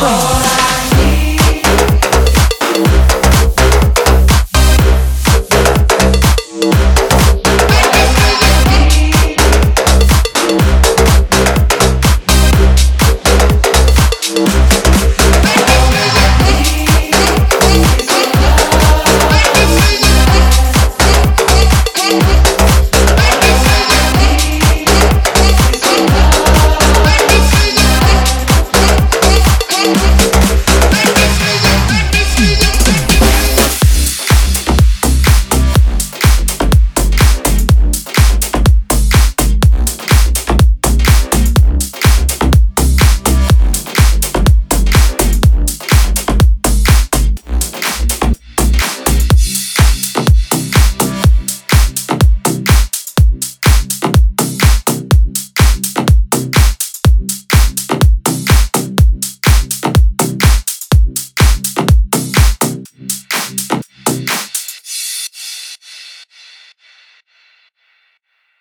control.